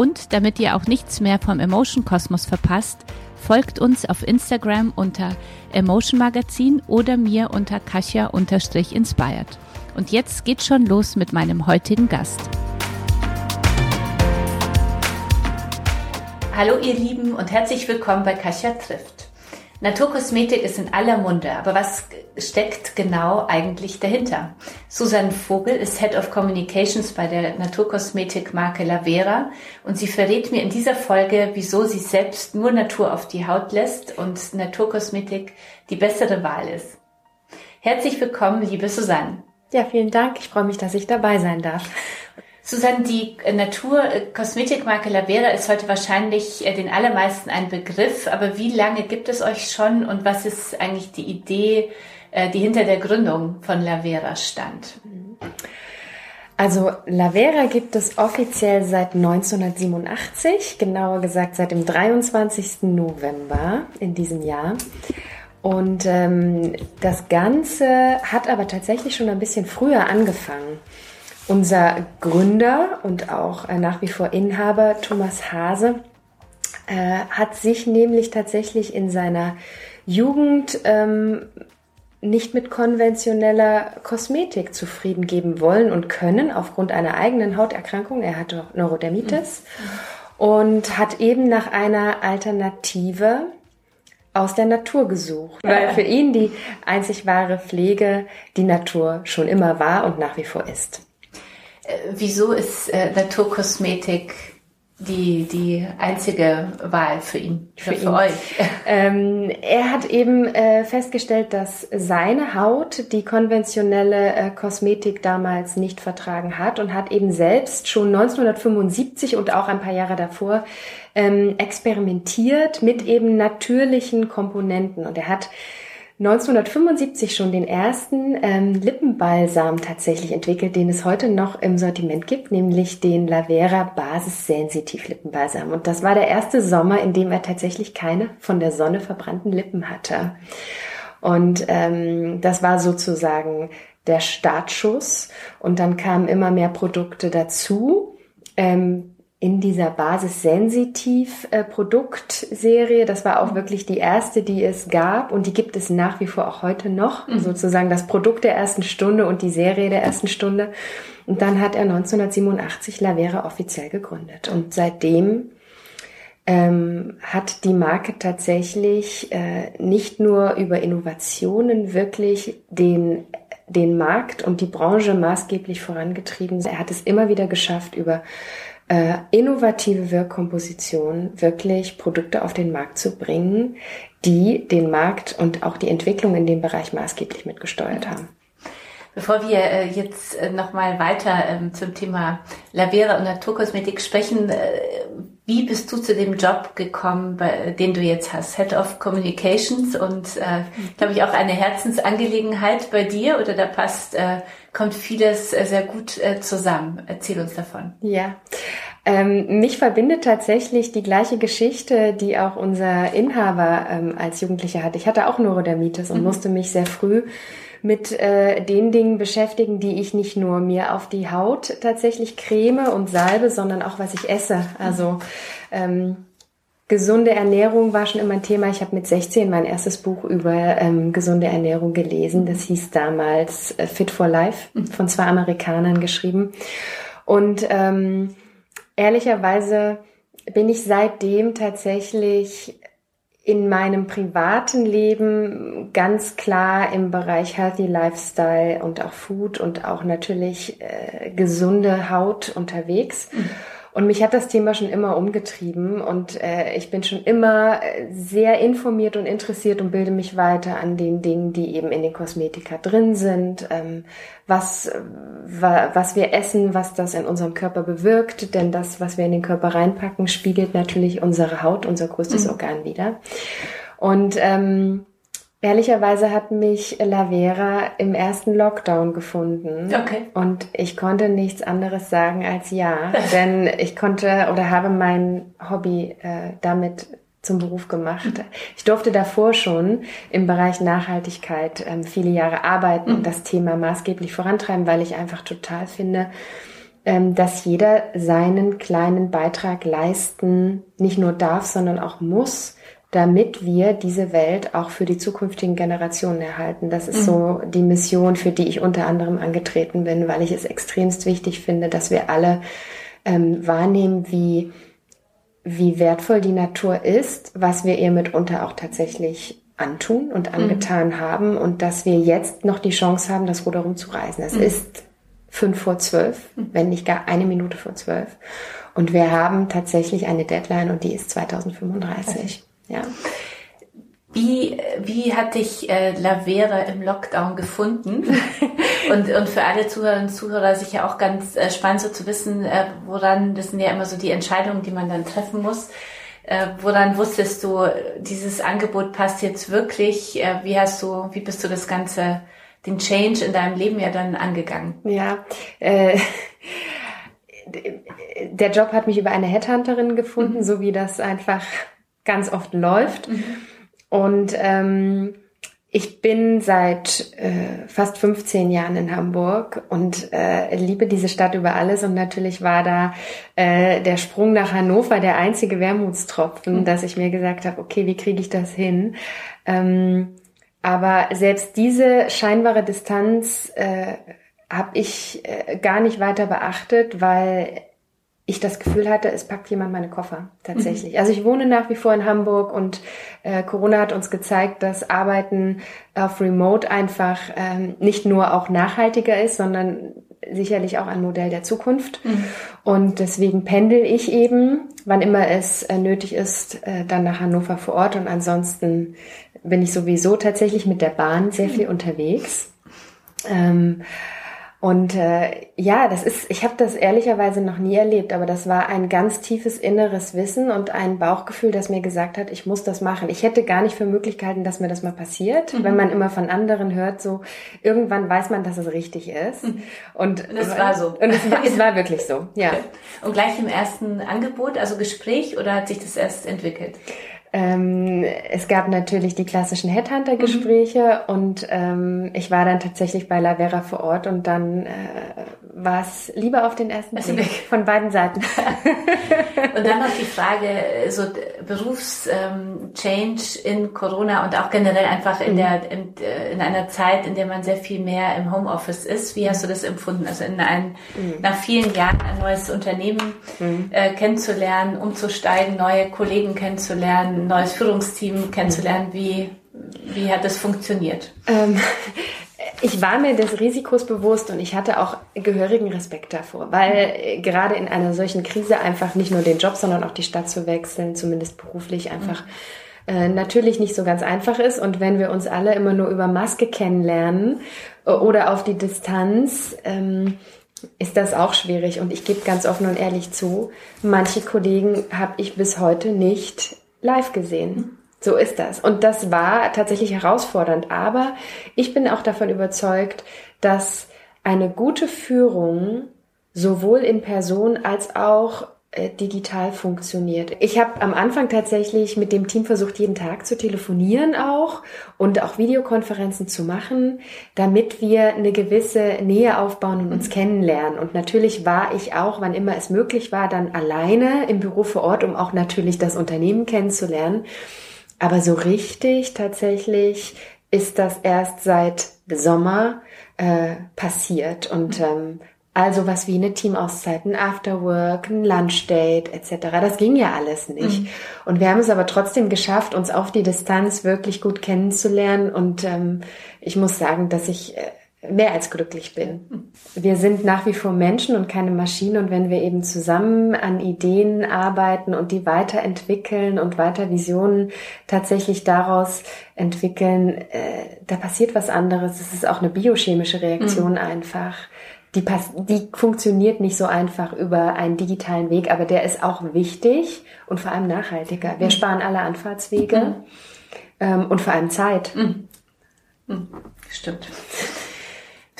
Und damit ihr auch nichts mehr vom Emotion Kosmos verpasst, folgt uns auf Instagram unter Emotion Magazin oder mir unter Kasia-inspired. Und jetzt geht's schon los mit meinem heutigen Gast. Hallo ihr Lieben und herzlich willkommen bei Kasia trifft. Naturkosmetik ist in aller Munde, aber was steckt genau eigentlich dahinter? Susanne Vogel ist Head of Communications bei der Naturkosmetikmarke Lavera und sie verrät mir in dieser Folge, wieso sie selbst nur Natur auf die Haut lässt und Naturkosmetik die bessere Wahl ist. Herzlich willkommen, liebe Susanne. Ja, vielen Dank. Ich freue mich, dass ich dabei sein darf. Susanne, die Natur-Kosmetikmarke Lavera ist heute wahrscheinlich äh, den allermeisten ein Begriff, aber wie lange gibt es euch schon und was ist eigentlich die Idee, äh, die hinter der Gründung von Lavera stand? Also Lavera gibt es offiziell seit 1987, genauer gesagt seit dem 23. November in diesem Jahr. Und ähm, das Ganze hat aber tatsächlich schon ein bisschen früher angefangen. Unser Gründer und auch äh, nach wie vor Inhaber Thomas Hase äh, hat sich nämlich tatsächlich in seiner Jugend ähm, nicht mit konventioneller Kosmetik zufrieden geben wollen und können aufgrund einer eigenen Hauterkrankung. Er hatte Neurodermitis mhm. und hat eben nach einer Alternative aus der Natur gesucht, weil für ihn die einzig wahre Pflege die Natur schon immer war und nach wie vor ist. Äh, wieso ist äh, Naturkosmetik die, die einzige Wahl für ihn, für, für ihn. euch? Ähm, er hat eben äh, festgestellt, dass seine Haut die konventionelle äh, Kosmetik damals nicht vertragen hat und hat eben selbst schon 1975 und auch ein paar Jahre davor ähm, experimentiert mit eben natürlichen Komponenten. Und er hat 1975 schon den ersten ähm, Lippenbalsam tatsächlich entwickelt, den es heute noch im Sortiment gibt, nämlich den Lavera Basis Sensitiv Lippenbalsam. Und das war der erste Sommer, in dem er tatsächlich keine von der Sonne verbrannten Lippen hatte. Und ähm, das war sozusagen der Startschuss. Und dann kamen immer mehr Produkte dazu. Ähm, in dieser Basis-Sensitiv-Produktserie. Das war auch wirklich die erste, die es gab und die gibt es nach wie vor auch heute noch. Mhm. Sozusagen das Produkt der ersten Stunde und die Serie der ersten Stunde. Und dann hat er 1987 Lavera offiziell gegründet. Und seitdem ähm, hat die Marke tatsächlich äh, nicht nur über Innovationen wirklich den den Markt und die Branche maßgeblich vorangetrieben. Er hat es immer wieder geschafft, über äh, innovative Wirkkomposition wirklich Produkte auf den Markt zu bringen, die den Markt und auch die Entwicklung in dem Bereich maßgeblich mitgesteuert haben. Bevor wir äh, jetzt äh, nochmal weiter ähm, zum Thema Lavera und Naturkosmetik sprechen, wie bist du zu dem Job gekommen, bei, den du jetzt hast, Head of Communications und äh, glaube ich auch eine Herzensangelegenheit bei dir oder da passt, äh, kommt vieles äh, sehr gut äh, zusammen. Erzähl uns davon. Ja. Ähm, mich verbindet tatsächlich die gleiche Geschichte, die auch unser Inhaber ähm, als Jugendlicher hatte. Ich hatte auch Neurodermitis und mhm. musste mich sehr früh mit äh, den Dingen beschäftigen, die ich nicht nur mir auf die Haut tatsächlich creme und salbe, sondern auch was ich esse. Also ähm, gesunde Ernährung war schon immer ein Thema. Ich habe mit 16 mein erstes Buch über ähm, gesunde Ernährung gelesen. Das hieß damals äh, Fit for Life von zwei Amerikanern geschrieben. Und ähm, ehrlicherweise bin ich seitdem tatsächlich in meinem privaten Leben ganz klar im Bereich Healthy Lifestyle und auch Food und auch natürlich äh, gesunde Haut unterwegs. Mhm. Und mich hat das Thema schon immer umgetrieben und äh, ich bin schon immer äh, sehr informiert und interessiert und bilde mich weiter an den Dingen, die eben in den Kosmetika drin sind, ähm, was, wa, was wir essen, was das in unserem Körper bewirkt, denn das, was wir in den Körper reinpacken, spiegelt natürlich unsere Haut, unser größtes mhm. Organ wieder. Und ähm, Ehrlicherweise hat mich Lavera im ersten Lockdown gefunden. Okay. Und ich konnte nichts anderes sagen als ja. denn ich konnte oder habe mein Hobby äh, damit zum Beruf gemacht. Ich durfte davor schon im Bereich Nachhaltigkeit ähm, viele Jahre arbeiten und mhm. das Thema maßgeblich vorantreiben, weil ich einfach total finde, ähm, dass jeder seinen kleinen Beitrag leisten nicht nur darf, sondern auch muss damit wir diese Welt auch für die zukünftigen Generationen erhalten. Das ist mhm. so die Mission, für die ich unter anderem angetreten bin, weil ich es extremst wichtig finde, dass wir alle ähm, wahrnehmen, wie, wie wertvoll die Natur ist, was wir ihr mitunter auch tatsächlich antun und mhm. angetan mhm. haben und dass wir jetzt noch die Chance haben, das Ruder rumzureißen. Es mhm. ist fünf vor zwölf, mhm. wenn nicht gar eine Minute vor zwölf. Und wir haben tatsächlich eine Deadline und die ist 2035. Ja. Wie, wie hat dich äh, Lavera im Lockdown gefunden? und, und für alle Zuhörerinnen und Zuhörer sicher auch ganz äh, spannend so zu wissen, äh, woran, das sind ja immer so die Entscheidungen, die man dann treffen muss. Äh, woran wusstest du, dieses Angebot passt jetzt wirklich? Äh, wie hast du, wie bist du das Ganze, den Change in deinem Leben ja dann angegangen? Ja, äh, der Job hat mich über eine Headhunterin gefunden, mhm. so wie das einfach ganz oft läuft. Mhm. Und ähm, ich bin seit äh, fast 15 Jahren in Hamburg und äh, liebe diese Stadt über alles. Und natürlich war da äh, der Sprung nach Hannover der einzige Wermutstropfen, mhm. dass ich mir gesagt habe, okay, wie kriege ich das hin? Ähm, aber selbst diese scheinbare Distanz äh, habe ich äh, gar nicht weiter beachtet, weil ich das Gefühl hatte, es packt jemand meine Koffer tatsächlich. Mhm. Also ich wohne nach wie vor in Hamburg und äh, Corona hat uns gezeigt, dass Arbeiten auf Remote einfach ähm, nicht nur auch nachhaltiger ist, sondern sicherlich auch ein Modell der Zukunft. Mhm. Und deswegen pendel ich eben, wann immer es äh, nötig ist, äh, dann nach Hannover vor Ort. Und ansonsten bin ich sowieso tatsächlich mit der Bahn sehr viel mhm. unterwegs. Ähm, und äh, ja, das ist, ich habe das ehrlicherweise noch nie erlebt, aber das war ein ganz tiefes inneres Wissen und ein Bauchgefühl, das mir gesagt hat, ich muss das machen. Ich hätte gar nicht für Möglichkeiten, dass mir das mal passiert, mhm. wenn man immer von anderen hört, so irgendwann weiß man, dass es richtig ist. Mhm. Und es war so. Und es war, es war wirklich so, ja. Und gleich im ersten Angebot, also Gespräch, oder hat sich das erst entwickelt? Ähm, es gab natürlich die klassischen Headhunter-Gespräche mhm. und ähm, ich war dann tatsächlich bei Lavera vor Ort und dann äh, war es lieber auf den ersten Blick von beiden Seiten. und dann noch die Frage, so Berufschange ähm, in Corona und auch generell einfach in, mhm. der, in, äh, in, einer Zeit, in der man sehr viel mehr im Homeoffice ist. Wie hast du das empfunden? Also in ein, mhm. nach vielen Jahren ein neues Unternehmen mhm. äh, kennenzulernen, umzusteigen, neue Kollegen kennenzulernen, neues Führungsteam kennenzulernen. Wie, wie hat das funktioniert? Ähm, ich war mir des Risikos bewusst und ich hatte auch gehörigen Respekt davor, weil mhm. gerade in einer solchen Krise einfach nicht nur den Job, sondern auch die Stadt zu wechseln, zumindest beruflich einfach mhm. äh, natürlich nicht so ganz einfach ist. Und wenn wir uns alle immer nur über Maske kennenlernen äh, oder auf die Distanz, ähm, ist das auch schwierig. Und ich gebe ganz offen und ehrlich zu, manche Kollegen habe ich bis heute nicht live gesehen. So ist das. Und das war tatsächlich herausfordernd. Aber ich bin auch davon überzeugt, dass eine gute Führung sowohl in Person als auch äh, digital funktioniert. Ich habe am Anfang tatsächlich mit dem Team versucht, jeden Tag zu telefonieren auch und auch Videokonferenzen zu machen, damit wir eine gewisse Nähe aufbauen und uns mhm. kennenlernen. Und natürlich war ich auch, wann immer es möglich war, dann alleine im Büro vor Ort, um auch natürlich das Unternehmen kennenzulernen. Aber so richtig tatsächlich ist das erst seit Sommer äh, passiert. Und mhm. ähm, also was wie eine Teamauszeit, ein Afterwork, ein Lunchdate etc. Das ging ja alles nicht. Mhm. Und wir haben es aber trotzdem geschafft, uns auf die Distanz wirklich gut kennenzulernen. Und ähm, ich muss sagen, dass ich äh, mehr als glücklich bin. Wir sind nach wie vor Menschen und keine Maschinen und wenn wir eben zusammen an Ideen arbeiten und die weiterentwickeln und weiter Visionen tatsächlich daraus entwickeln, äh, da passiert was anderes. Es ist auch eine biochemische Reaktion mhm. einfach. Die, die funktioniert nicht so einfach über einen digitalen Weg, aber der ist auch wichtig und vor allem nachhaltiger. Wir mhm. sparen alle Anfahrtswege mhm. ähm, und vor allem Zeit. Mhm. mhm. Stimmt.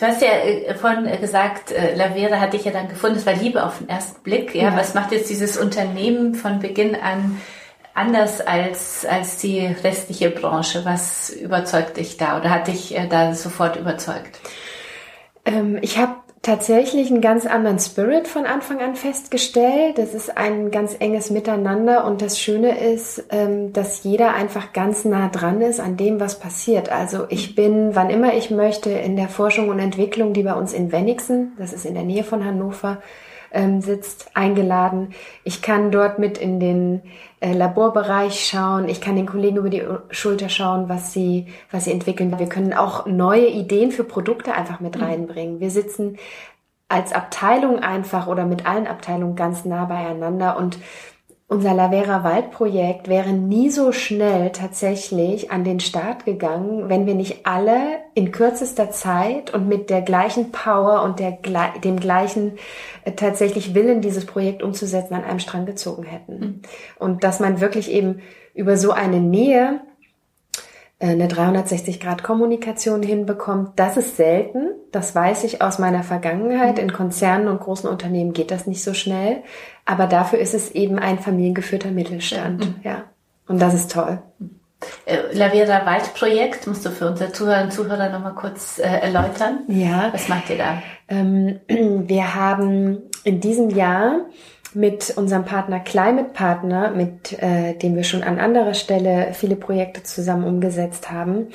Du hast ja äh, vorhin äh, gesagt, äh, Lavera hat dich ja dann gefunden, es war Liebe auf den ersten Blick. Ja? ja. Was macht jetzt dieses Unternehmen von Beginn an anders als, als die restliche Branche? Was überzeugt dich da oder hat dich da sofort überzeugt? Ähm, ich habe tatsächlich einen ganz anderen Spirit von Anfang an festgestellt. Das ist ein ganz enges Miteinander und das Schöne ist, ähm, dass jeder einfach ganz nah dran ist an dem, was passiert. Also ich bin, wann immer ich möchte, in der Forschung und Entwicklung, die bei uns in Wenigsen, das ist in der Nähe von Hannover, ähm, sitzt, eingeladen. Ich kann dort mit in den äh, Laborbereich schauen. Ich kann den Kollegen über die Schulter schauen, was sie, was sie entwickeln. Wir können auch neue Ideen für Produkte einfach mit mhm. reinbringen. Wir sitzen als Abteilung einfach oder mit allen Abteilungen ganz nah beieinander und unser Lavera Waldprojekt wäre nie so schnell tatsächlich an den Start gegangen, wenn wir nicht alle in kürzester Zeit und mit der gleichen Power und der, dem gleichen äh, tatsächlich Willen, dieses Projekt umzusetzen, an einem Strang gezogen hätten. Mhm. Und dass man wirklich eben über so eine Nähe äh, eine 360-Grad-Kommunikation hinbekommt, das ist selten. Das weiß ich aus meiner Vergangenheit. In Konzernen und großen Unternehmen geht das nicht so schnell. Aber dafür ist es eben ein familiengeführter Mittelstand. Mhm. Ja. Und das ist toll. Äh, Lavera Waldprojekt, musst du für unsere Zuhörer und Zuhörer nochmal kurz äh, erläutern? Ja. Was macht ihr da? Ähm, wir haben in diesem Jahr mit unserem Partner Climate Partner, mit äh, dem wir schon an anderer Stelle viele Projekte zusammen umgesetzt haben,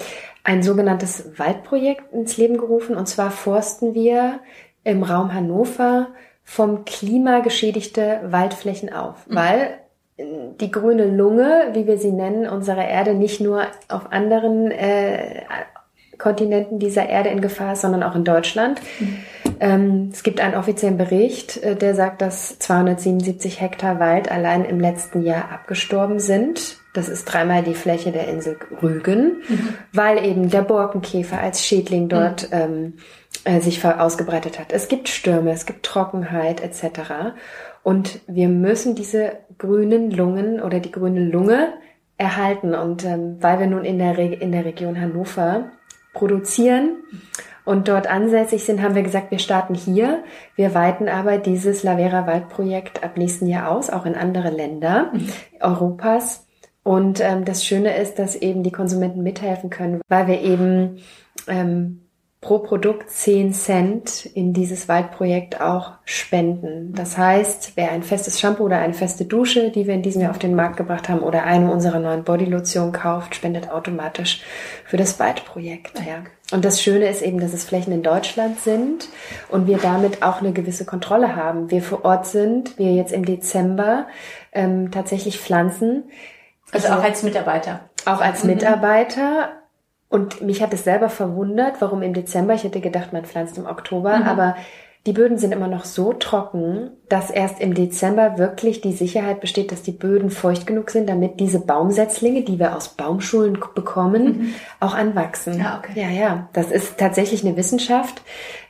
ein sogenanntes Waldprojekt ins Leben gerufen. Und zwar forsten wir im Raum Hannover vom Klima geschädigte Waldflächen auf, mhm. weil die grüne Lunge, wie wir sie nennen, unserer Erde nicht nur auf anderen äh, Kontinenten dieser Erde in Gefahr ist, sondern auch in Deutschland. Mhm. Ähm, es gibt einen offiziellen Bericht, äh, der sagt, dass 277 Hektar Wald allein im letzten Jahr abgestorben sind. Das ist dreimal die Fläche der Insel Rügen, mhm. weil eben der Borkenkäfer als Schädling dort mhm. ähm, äh, sich ausgebreitet hat. Es gibt Stürme, es gibt Trockenheit etc. Und wir müssen diese grünen Lungen oder die grüne Lunge erhalten. Und ähm, weil wir nun in der, Re in der Region Hannover produzieren und dort ansässig sind, haben wir gesagt, wir starten hier. Wir weiten aber dieses Lavera Waldprojekt ab nächsten Jahr aus, auch in andere Länder mhm. Europas. Und ähm, das Schöne ist, dass eben die Konsumenten mithelfen können, weil wir eben ähm, pro Produkt 10 Cent in dieses Waldprojekt auch spenden. Das heißt, wer ein festes Shampoo oder eine feste Dusche, die wir in diesem Jahr auf den Markt gebracht haben, oder eine unserer neuen Bodylotion kauft, spendet automatisch für das Waldprojekt. Ja. Und das Schöne ist eben, dass es Flächen in Deutschland sind und wir damit auch eine gewisse Kontrolle haben. Wir vor Ort sind, wir jetzt im Dezember ähm, tatsächlich pflanzen. Also auch als Mitarbeiter. Auch als mhm. Mitarbeiter und mich hat es selber verwundert, warum im Dezember, ich hätte gedacht, man pflanzt im Oktober, mhm. aber die Böden sind immer noch so trocken, dass erst im Dezember wirklich die Sicherheit besteht, dass die Böden feucht genug sind, damit diese Baumsetzlinge, die wir aus Baumschulen bekommen, mhm. auch anwachsen. Ja, okay. ja, ja, das ist tatsächlich eine Wissenschaft.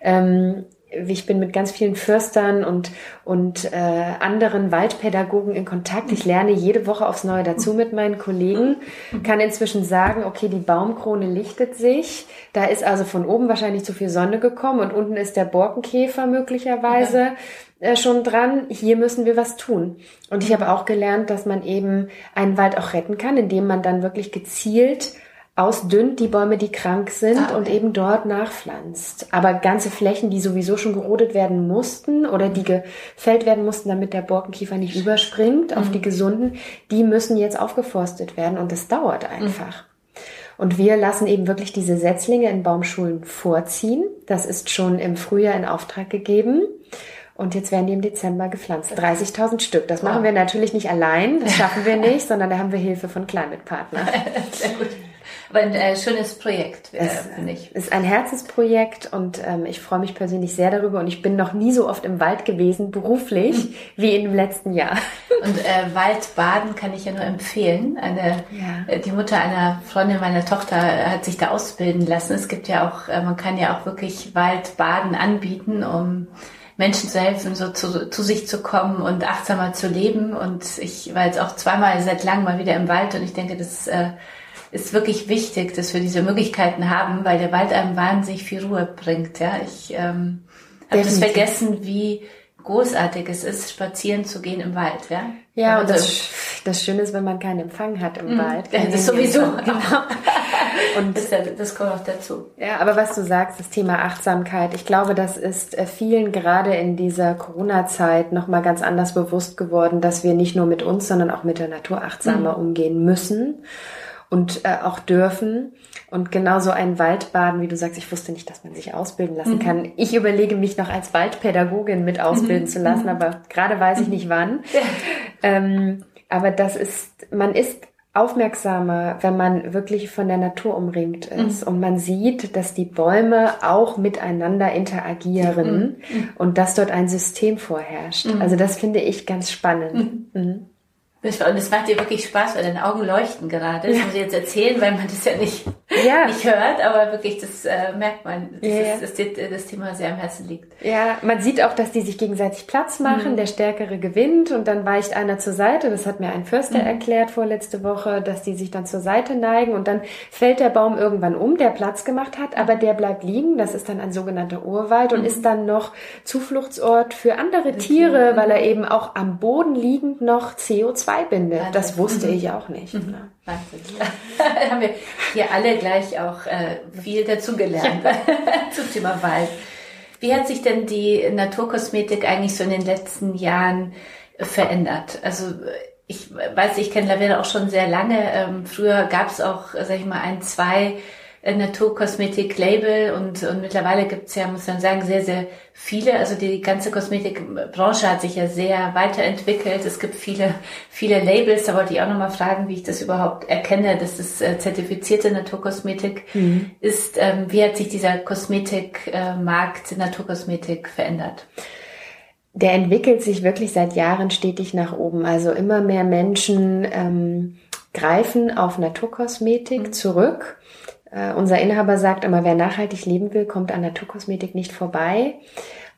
Ähm, ich bin mit ganz vielen Förstern und, und äh, anderen Waldpädagogen in Kontakt. Ich lerne jede Woche aufs Neue dazu mit meinen Kollegen, kann inzwischen sagen, okay, die Baumkrone lichtet sich. Da ist also von oben wahrscheinlich zu viel Sonne gekommen und unten ist der Borkenkäfer möglicherweise äh, schon dran. Hier müssen wir was tun. Und ich habe auch gelernt, dass man eben einen Wald auch retten kann, indem man dann wirklich gezielt ausdünnt die Bäume, die krank sind ah, okay. und eben dort nachpflanzt. Aber ganze Flächen, die sowieso schon gerodet werden mussten oder die gefällt werden mussten, damit der Borkenkiefer nicht überspringt mhm. auf die gesunden, die müssen jetzt aufgeforstet werden und das dauert mhm. einfach. Mhm. Und wir lassen eben wirklich diese Setzlinge in Baumschulen vorziehen. Das ist schon im Frühjahr in Auftrag gegeben. Und jetzt werden die im Dezember gepflanzt. 30.000 Stück. Das machen wir natürlich nicht allein. Das schaffen wir nicht, sondern da haben wir Hilfe von Climate Partner. Sehr gut. Aber ein äh, schönes Projekt, äh, finde ich. Es ist ein Herzensprojekt und ähm, ich freue mich persönlich sehr darüber und ich bin noch nie so oft im Wald gewesen, beruflich, hm. wie im letzten Jahr. Und äh, Waldbaden kann ich ja nur empfehlen. Eine, ja. Äh, die Mutter einer Freundin meiner Tochter hat sich da ausbilden lassen. Es gibt ja auch, äh, man kann ja auch wirklich Waldbaden anbieten, um Menschen zu helfen, so zu, zu sich zu kommen und achtsamer zu leben. Und ich war jetzt auch zweimal seit langem mal wieder im Wald und ich denke, das äh, ist wirklich wichtig, dass wir diese Möglichkeiten haben, weil der Wald einem wahnsinnig viel Ruhe bringt. Ja, ich ähm, habe das vergessen, wie großartig es ist, spazieren zu gehen im Wald. Ja, ja und das, das Schöne ist, wenn man keinen Empfang hat im mhm. Wald. Ja, das sowieso. Genau. Und das, das kommt auch dazu. Ja, aber was du sagst, das Thema Achtsamkeit, ich glaube, das ist äh, vielen gerade in dieser Corona-Zeit nochmal ganz anders bewusst geworden, dass wir nicht nur mit uns, sondern auch mit der Natur achtsamer mhm. umgehen müssen und äh, auch dürfen. Und genauso ein Waldbaden, wie du sagst, ich wusste nicht, dass man sich ausbilden lassen mhm. kann. Ich überlege mich noch als Waldpädagogin mit ausbilden mhm. zu lassen, mhm. aber gerade weiß ich nicht wann. Ja. Ähm, aber das ist, man ist aufmerksamer, wenn man wirklich von der Natur umringt ist mhm. und man sieht, dass die Bäume auch miteinander interagieren mhm. mhm. und dass dort ein System vorherrscht. Mhm. Also das finde ich ganz spannend. Und es macht dir wirklich Spaß, weil deine Augen leuchten gerade. Das ja. muss ich jetzt erzählen, weil man das ja nicht, ja. nicht hört, aber wirklich, das äh, merkt man, dass ja. das, das, das, Thema sehr am Herzen liegt. Ja, man sieht auch, dass die sich gegenseitig Platz machen, mhm. der Stärkere gewinnt und dann weicht einer zur Seite. Das hat mir ein Förster mhm. erklärt vorletzte Woche, dass die sich dann zur Seite neigen und dann fällt der Baum irgendwann um, der Platz gemacht hat, aber der bleibt liegen. Das ist dann ein sogenannter Urwald und mhm. ist dann noch Zufluchtsort für andere Tiere, weil er eben auch am Boden liegend noch CO2 bindet. Wahnsinn. Das wusste mhm. ich auch nicht. Mhm. Ne? Wahnsinn. haben wir hier alle gleich auch äh, viel dazugelernt ja. zum Thema Wald. Wie hat sich denn die Naturkosmetik eigentlich so in den letzten Jahren verändert? Also ich weiß, ich kenne Lavera auch schon sehr lange. Ähm, früher gab es auch, sag ich mal, ein, zwei Naturkosmetik-Label und, und mittlerweile gibt's ja, muss man sagen, sehr, sehr viele. Also die ganze Kosmetikbranche hat sich ja sehr weiterentwickelt. Es gibt viele, viele Labels. Da wollte ich auch nochmal fragen, wie ich das überhaupt erkenne, dass es äh, zertifizierte Naturkosmetik mhm. ist. Ähm, wie hat sich dieser Kosmetikmarkt äh, Naturkosmetik verändert? Der entwickelt sich wirklich seit Jahren stetig nach oben. Also immer mehr Menschen ähm, greifen auf Naturkosmetik mhm. zurück äh, unser Inhaber sagt immer, wer nachhaltig leben will, kommt an Naturkosmetik nicht vorbei.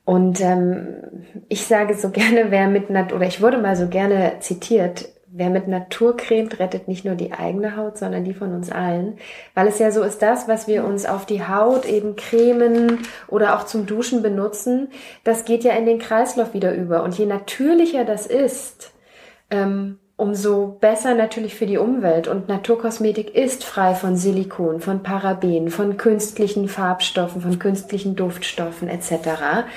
Und ähm, ich sage so gerne, wer mit Nat oder ich wurde mal so gerne zitiert, wer mit Natur cremt, rettet nicht nur die eigene Haut, sondern die von uns allen. Weil es ja so ist, das, was wir uns auf die Haut eben cremen oder auch zum Duschen benutzen, das geht ja in den Kreislauf wieder über. Und je natürlicher das ist, ähm, umso besser natürlich für die Umwelt. Und Naturkosmetik ist frei von Silikon, von Paraben, von künstlichen Farbstoffen, von künstlichen Duftstoffen etc.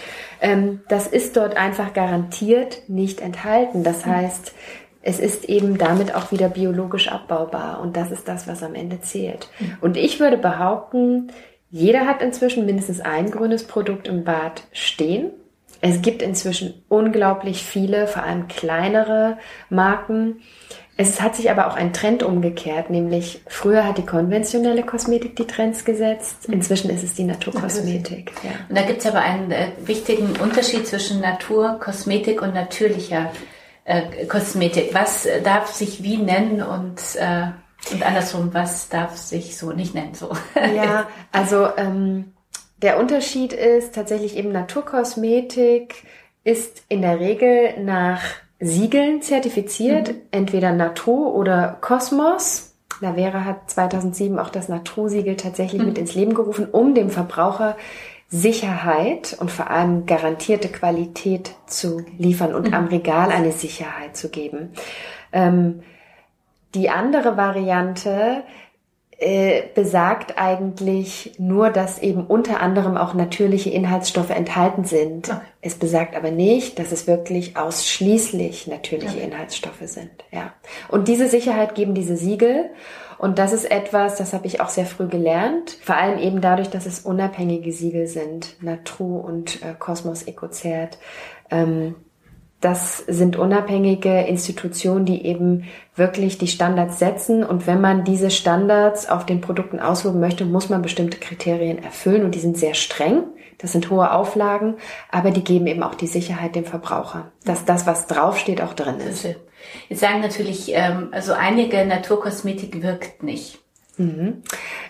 Ähm, das ist dort einfach garantiert nicht enthalten. Das mhm. heißt, es ist eben damit auch wieder biologisch abbaubar. Und das ist das, was am Ende zählt. Mhm. Und ich würde behaupten, jeder hat inzwischen mindestens ein grünes Produkt im Bad stehen. Es gibt inzwischen unglaublich viele, vor allem kleinere Marken. Es hat sich aber auch ein Trend umgekehrt, nämlich früher hat die konventionelle Kosmetik die Trends gesetzt, inzwischen ist es die Naturkosmetik. Ja. Und da gibt es aber einen äh, wichtigen Unterschied zwischen Naturkosmetik und natürlicher äh, Kosmetik. Was äh, darf sich wie nennen und, äh, und andersrum, was darf sich so nicht nennen? So. Ja, also ähm, der Unterschied ist tatsächlich eben Naturkosmetik ist in der Regel nach Siegeln zertifiziert, mhm. entweder Natur oder Kosmos. Lavera hat 2007 auch das Natursiegel tatsächlich mhm. mit ins Leben gerufen, um dem Verbraucher Sicherheit und vor allem garantierte Qualität zu liefern und mhm. am Regal eine Sicherheit zu geben. Ähm, die andere Variante äh, besagt eigentlich nur, dass eben unter anderem auch natürliche Inhaltsstoffe enthalten sind. Okay. Es besagt aber nicht, dass es wirklich ausschließlich natürliche okay. Inhaltsstoffe sind. Ja. Und diese Sicherheit geben diese Siegel. Und das ist etwas, das habe ich auch sehr früh gelernt. Vor allem eben dadurch, dass es unabhängige Siegel sind. Natru und äh, Cosmos Ecozert. Ähm, das sind unabhängige Institutionen, die eben wirklich die Standards setzen. Und wenn man diese Standards auf den Produkten ausüben möchte, muss man bestimmte Kriterien erfüllen. Und die sind sehr streng. Das sind hohe Auflagen, aber die geben eben auch die Sicherheit dem Verbraucher, dass das, was draufsteht, auch drin ist. Jetzt sagen natürlich, ähm, also einige Naturkosmetik wirkt nicht. Mhm.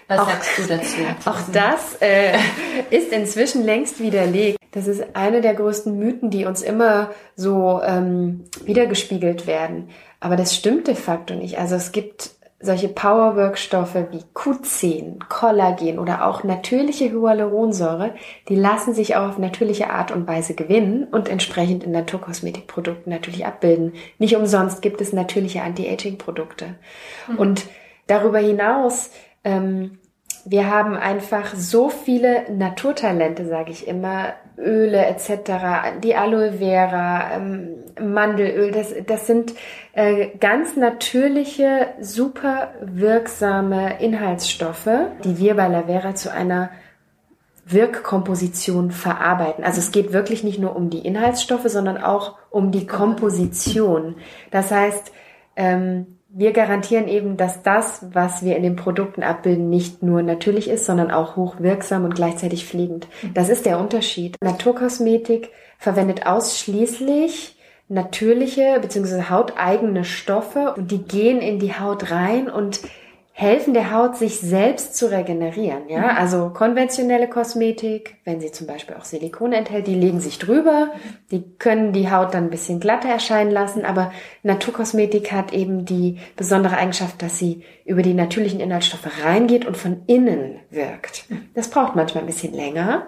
Was auch, sagst du dazu? Auch das äh, ist inzwischen längst widerlegt. Das ist eine der größten Mythen, die uns immer so ähm, wiedergespiegelt werden. Aber das stimmt de facto nicht. Also es gibt solche Powerworkstoffe wie Q10, Kollagen oder auch natürliche Hyaluronsäure, die lassen sich auch auf natürliche Art und Weise gewinnen und entsprechend in Naturkosmetikprodukten natürlich abbilden. Nicht umsonst gibt es natürliche Anti-Aging-Produkte. Mhm. Und darüber hinaus ähm, wir haben einfach so viele Naturtalente, sage ich immer, Öle etc., die Aloe Vera, ähm, Mandelöl, das, das sind äh, ganz natürliche, super wirksame Inhaltsstoffe, die wir bei La Vera zu einer Wirkkomposition verarbeiten. Also es geht wirklich nicht nur um die Inhaltsstoffe, sondern auch um die Komposition. Das heißt, ähm, wir garantieren eben, dass das, was wir in den Produkten abbilden, nicht nur natürlich ist, sondern auch hochwirksam und gleichzeitig pflegend. Das ist der Unterschied. Naturkosmetik verwendet ausschließlich natürliche bzw. hauteigene Stoffe und die gehen in die Haut rein und helfen der Haut, sich selbst zu regenerieren. Ja, mhm. also konventionelle Kosmetik, wenn sie zum Beispiel auch Silikon enthält, die legen sich drüber, die können die Haut dann ein bisschen glatter erscheinen lassen, aber Naturkosmetik hat eben die besondere Eigenschaft, dass sie über die natürlichen Inhaltsstoffe reingeht und von innen wirkt. Das braucht manchmal ein bisschen länger,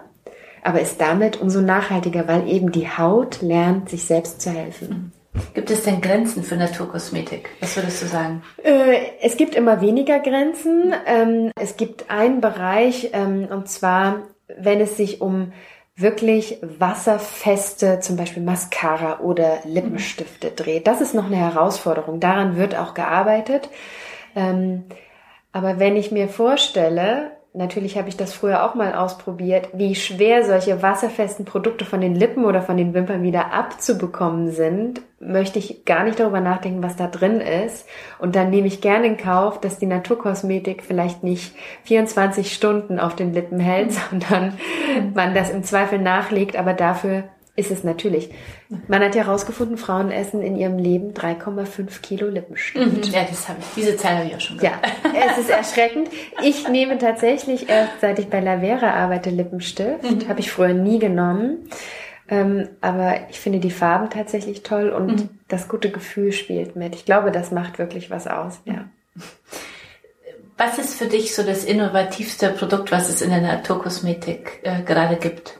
aber ist damit umso nachhaltiger, weil eben die Haut lernt, sich selbst zu helfen. Gibt es denn Grenzen für Naturkosmetik? Was würdest du sagen? Äh, es gibt immer weniger Grenzen. Ähm, es gibt einen Bereich, ähm, und zwar, wenn es sich um wirklich wasserfeste, zum Beispiel Mascara oder Lippenstifte dreht. Das ist noch eine Herausforderung. Daran wird auch gearbeitet. Ähm, aber wenn ich mir vorstelle, natürlich habe ich das früher auch mal ausprobiert, wie schwer solche wasserfesten Produkte von den Lippen oder von den Wimpern wieder abzubekommen sind, möchte ich gar nicht darüber nachdenken, was da drin ist. Und dann nehme ich gerne in Kauf, dass die Naturkosmetik vielleicht nicht 24 Stunden auf den Lippen hält, sondern man das im Zweifel nachlegt, aber dafür ist es natürlich. Man hat ja herausgefunden, Frauen essen in ihrem Leben 3,5 Kilo Lippenstift. Mhm. Ja, das habe ich. Diese Zahl habe ich auch schon gehört. Ja, es ist erschreckend. Ich nehme tatsächlich erst, seit ich bei Lavera arbeite, Lippenstift. Mhm. Habe ich früher nie genommen. Ähm, aber ich finde die Farben tatsächlich toll und mhm. das gute Gefühl spielt mit. Ich glaube, das macht wirklich was aus. Ja. Was ist für dich so das innovativste Produkt, was es in der Naturkosmetik äh, gerade gibt?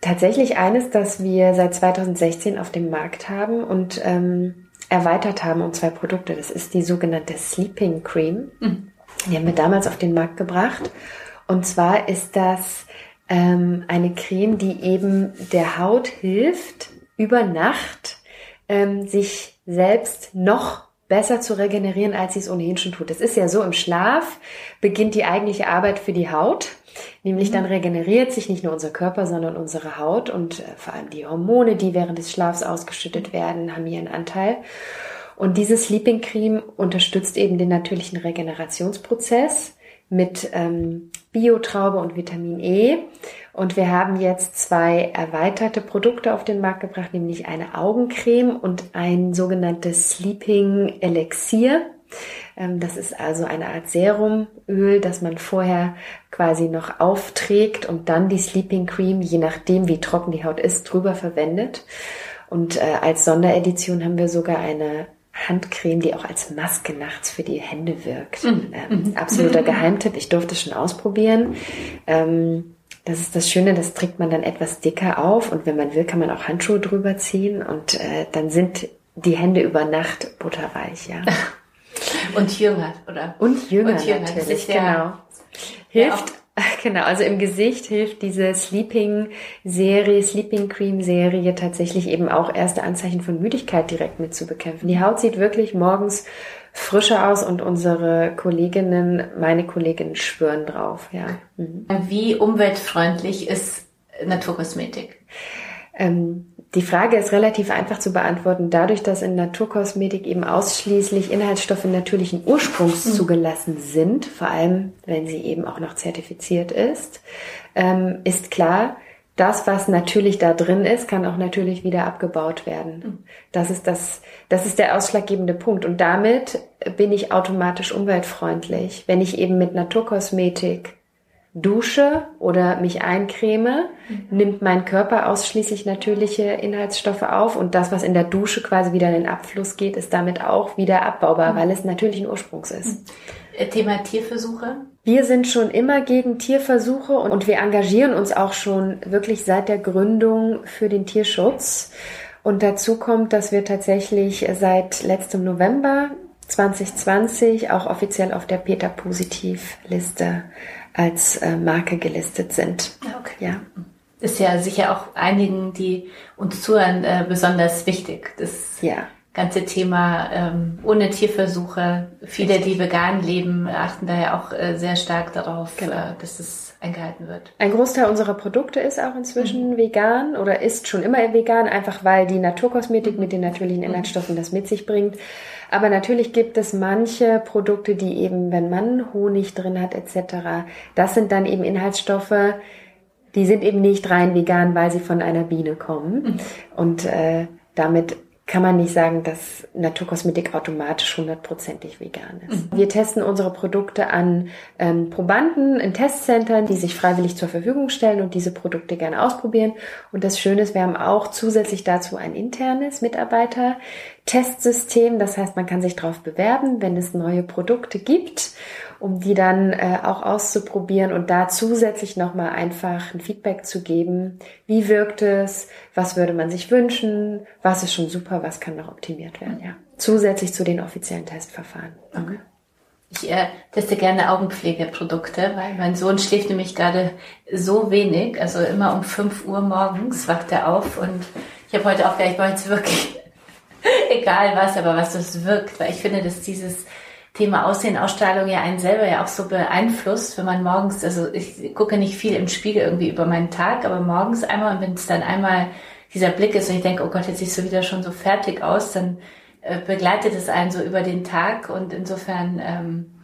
Tatsächlich eines, das wir seit 2016 auf dem Markt haben und ähm, erweitert haben um zwei Produkte. Das ist die sogenannte Sleeping Cream. Mhm. Die haben wir damals auf den Markt gebracht. Und zwar ist das ähm, eine Creme, die eben der Haut hilft, über Nacht ähm, sich selbst noch besser zu regenerieren, als sie es ohnehin schon tut. Es ist ja so, im Schlaf beginnt die eigentliche Arbeit für die Haut. Nämlich mhm. dann regeneriert sich nicht nur unser Körper, sondern unsere Haut und äh, vor allem die Hormone, die während des Schlafs ausgeschüttet werden, haben hier einen Anteil. Und diese Sleeping Cream unterstützt eben den natürlichen Regenerationsprozess mit ähm, Biotraube und Vitamin E. Und wir haben jetzt zwei erweiterte Produkte auf den Markt gebracht, nämlich eine Augencreme und ein sogenanntes Sleeping Elixier. Ähm, das ist also eine Art Serumöl, das man vorher quasi noch aufträgt und dann die Sleeping Cream, je nachdem wie trocken die Haut ist, drüber verwendet. Und äh, als Sonderedition haben wir sogar eine Handcreme, die auch als Maske nachts für die Hände wirkt. Mhm. Ähm, mhm. absoluter Geheimtipp. Ich durfte es schon ausprobieren. Ähm, das ist das Schöne, das trägt man dann etwas dicker auf und wenn man will, kann man auch Handschuhe drüber ziehen und äh, dann sind die Hände über Nacht butterweich, ja. Und jünger, oder? Und jünger, und jünger natürlich, genau. Hilft, genau, also im Gesicht hilft diese Sleeping-Serie, Sleeping Cream-Serie tatsächlich eben auch erste Anzeichen von Müdigkeit direkt mit zu bekämpfen. Die Haut sieht wirklich morgens frischer aus und unsere Kolleginnen, meine Kolleginnen schwören drauf, ja. Mhm. Wie umweltfreundlich ist Naturkosmetik? Ähm, Die Frage ist relativ einfach zu beantworten. Dadurch, dass in Naturkosmetik eben ausschließlich Inhaltsstoffe natürlichen Ursprungs mhm. zugelassen sind, vor allem wenn sie eben auch noch zertifiziert ist, ähm, ist klar, das, was natürlich da drin ist, kann auch natürlich wieder abgebaut werden. Mhm. Das ist das, das ist der ausschlaggebende Punkt. Und damit bin ich automatisch umweltfreundlich. Wenn ich eben mit Naturkosmetik dusche oder mich eincreme, mhm. nimmt mein Körper ausschließlich natürliche Inhaltsstoffe auf und das, was in der Dusche quasi wieder in den Abfluss geht, ist damit auch wieder abbaubar, mhm. weil es natürlichen Ursprungs ist. Äh, Thema Tierversuche? Wir sind schon immer gegen Tierversuche und wir engagieren uns auch schon wirklich seit der Gründung für den Tierschutz. Und dazu kommt, dass wir tatsächlich seit letztem November 2020 auch offiziell auf der PETA-Positiv-Liste als äh, Marke gelistet sind. Okay. Ja. Ist ja sicher auch einigen, die uns zuhören, äh, besonders wichtig. Das ja. ganze Thema ähm, ohne Tierversuche. Viele, Richtig. die vegan leben, achten da ja auch äh, sehr stark darauf, genau. äh, dass es eingehalten wird. Ein Großteil unserer Produkte ist auch inzwischen mhm. vegan oder ist schon immer vegan, einfach weil die Naturkosmetik mit den natürlichen Inhaltsstoffen das mit sich bringt. Aber natürlich gibt es manche Produkte, die eben, wenn man Honig drin hat etc., das sind dann eben Inhaltsstoffe, die sind eben nicht rein vegan, weil sie von einer Biene kommen. Mhm. Und äh, damit kann man nicht sagen, dass Naturkosmetik automatisch hundertprozentig vegan ist. Mhm. Wir testen unsere Produkte an ähm, Probanden in Testcentern, die sich freiwillig zur Verfügung stellen und diese Produkte gerne ausprobieren. Und das Schöne ist, wir haben auch zusätzlich dazu ein internes Mitarbeiter-Testsystem. Das heißt, man kann sich darauf bewerben, wenn es neue Produkte gibt um die dann äh, auch auszuprobieren und da zusätzlich nochmal einfach ein Feedback zu geben. Wie wirkt es? Was würde man sich wünschen? Was ist schon super? Was kann noch optimiert werden? Ja. Zusätzlich zu den offiziellen Testverfahren. Okay. Ich äh, teste gerne Augenpflegeprodukte, weil mein Sohn schläft nämlich gerade so wenig, also immer um 5 Uhr morgens wacht er auf und ich habe heute auch gleich mal jetzt wirklich, egal was, aber was das wirkt, weil ich finde, dass dieses Thema Aussehen, Ausstrahlung ja einen selber ja auch so beeinflusst, wenn man morgens, also ich gucke nicht viel im Spiegel irgendwie über meinen Tag, aber morgens einmal und wenn es dann einmal dieser Blick ist und ich denke, oh Gott, jetzt siehst du wieder schon so fertig aus, dann äh, begleitet es einen so über den Tag und insofern, ähm,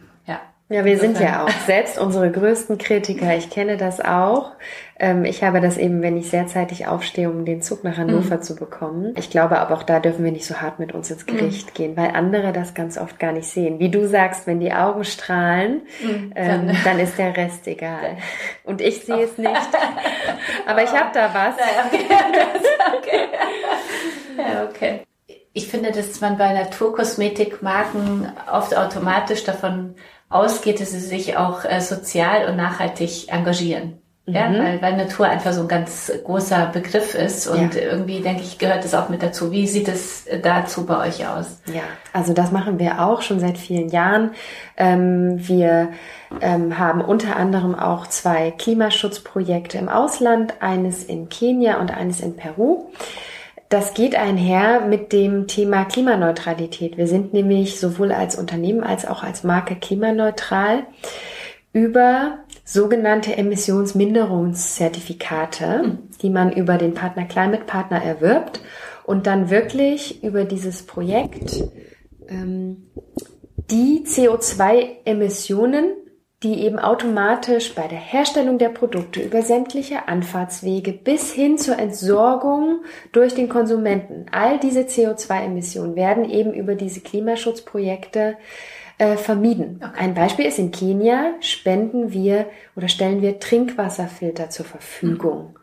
ja. Wir sind ja auch selbst unsere größten Kritiker. Ich kenne das auch. Ähm, ich habe das eben, wenn ich sehr zeitig aufstehe, um den Zug nach Hannover mhm. zu bekommen. Ich glaube aber auch da dürfen wir nicht so hart mit uns ins mhm. Gericht mhm. gehen, weil andere das ganz oft gar nicht sehen. Wie du sagst, wenn die Augen strahlen, mhm. ähm, dann ist der Rest egal. Und ich sehe es nicht. aber ich habe da was. Ja, okay. ja, okay. Ich finde, dass man bei Naturkosmetikmarken oft automatisch davon ausgeht, dass sie sich auch äh, sozial und nachhaltig engagieren. Ja, mhm. weil, weil Natur einfach so ein ganz großer Begriff ist und ja. irgendwie denke ich, gehört das auch mit dazu. Wie sieht es dazu bei euch aus? Ja, also das machen wir auch schon seit vielen Jahren. Ähm, wir ähm, haben unter anderem auch zwei Klimaschutzprojekte im Ausland, eines in Kenia und eines in Peru. Das geht einher mit dem Thema Klimaneutralität. Wir sind nämlich sowohl als Unternehmen als auch als Marke klimaneutral über sogenannte Emissionsminderungszertifikate, hm. die man über den Partner Climate Partner erwirbt und dann wirklich über dieses Projekt ähm, die CO2-Emissionen die eben automatisch bei der Herstellung der Produkte über sämtliche Anfahrtswege bis hin zur Entsorgung durch den Konsumenten, all diese CO2-Emissionen werden eben über diese Klimaschutzprojekte äh, vermieden. Okay. Ein Beispiel ist, in Kenia spenden wir oder stellen wir Trinkwasserfilter zur Verfügung. Mhm.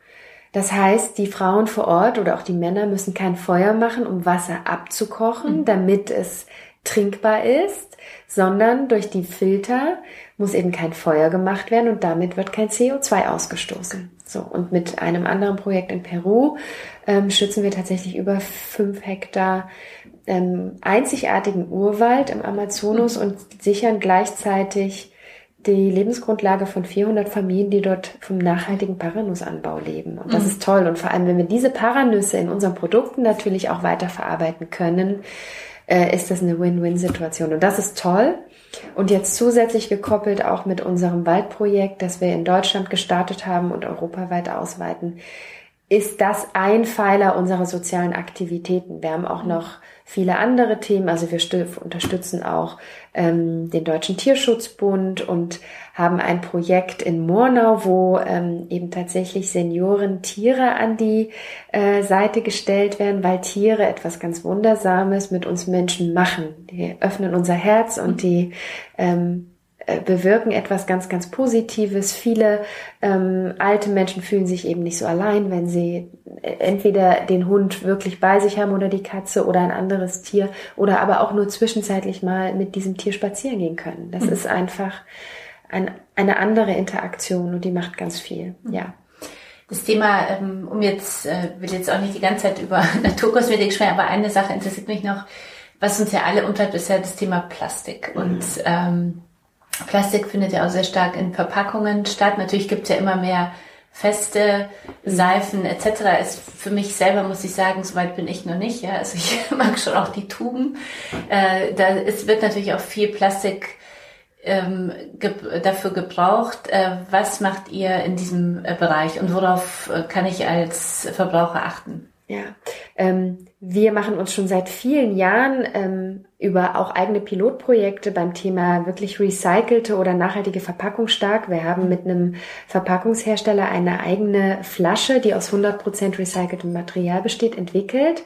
Das heißt, die Frauen vor Ort oder auch die Männer müssen kein Feuer machen, um Wasser abzukochen, mhm. damit es trinkbar ist, sondern durch die Filter muss eben kein Feuer gemacht werden und damit wird kein CO2 ausgestoßen. So, und mit einem anderen Projekt in Peru ähm, schützen wir tatsächlich über fünf Hektar ähm, einzigartigen Urwald im Amazonas und sichern gleichzeitig die Lebensgrundlage von 400 Familien, die dort vom nachhaltigen Paranussanbau leben. Und das mhm. ist toll. Und vor allem, wenn wir diese Paranüsse in unseren Produkten natürlich auch weiterverarbeiten können, äh, ist das eine Win-Win-Situation. Und das ist toll. Und jetzt zusätzlich gekoppelt auch mit unserem Waldprojekt, das wir in Deutschland gestartet haben und europaweit ausweiten, ist das ein Pfeiler unserer sozialen Aktivitäten. Wir haben auch noch viele andere Themen. Also wir unterstützen auch ähm, den Deutschen Tierschutzbund und haben ein Projekt in Murnau, wo ähm, eben tatsächlich Senioren Tiere an die äh, Seite gestellt werden, weil Tiere etwas ganz Wundersames mit uns Menschen machen. Die öffnen unser Herz und die ähm, äh, bewirken etwas ganz, ganz Positives. Viele ähm, alte Menschen fühlen sich eben nicht so allein, wenn sie äh, entweder den Hund wirklich bei sich haben oder die Katze oder ein anderes Tier oder aber auch nur zwischenzeitlich mal mit diesem Tier spazieren gehen können. Das mhm. ist einfach ein, eine andere Interaktion und die macht ganz viel. Mhm. Ja. Das Thema, ähm, um jetzt, äh, will jetzt auch nicht die ganze Zeit über Naturkosmetik sprechen, aber eine Sache interessiert mich noch, was uns ja alle umtreibt, ist ja das Thema Plastik. Mhm. Und ähm, Plastik findet ja auch sehr stark in Verpackungen statt. Natürlich gibt es ja immer mehr feste Seifen etc. Ist für mich selber muss ich sagen, soweit bin ich noch nicht. Ja, also ich mag schon auch die Tuben. Äh, da ist, wird natürlich auch viel Plastik ähm, ge dafür gebraucht. Äh, was macht ihr in diesem äh, Bereich und worauf äh, kann ich als Verbraucher achten? Ja, ähm, wir machen uns schon seit vielen Jahren ähm, über auch eigene Pilotprojekte beim Thema wirklich recycelte oder nachhaltige Verpackung stark. Wir haben mit einem Verpackungshersteller eine eigene Flasche, die aus 100% recyceltem Material besteht, entwickelt.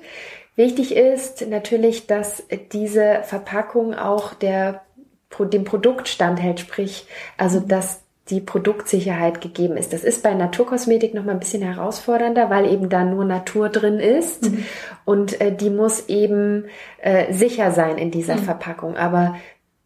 Wichtig ist natürlich, dass diese Verpackung auch der, dem Produkt standhält, sprich, also dass die Produktsicherheit gegeben ist. Das ist bei Naturkosmetik noch mal ein bisschen herausfordernder, weil eben da nur Natur drin ist mhm. und äh, die muss eben äh, sicher sein in dieser mhm. Verpackung. Aber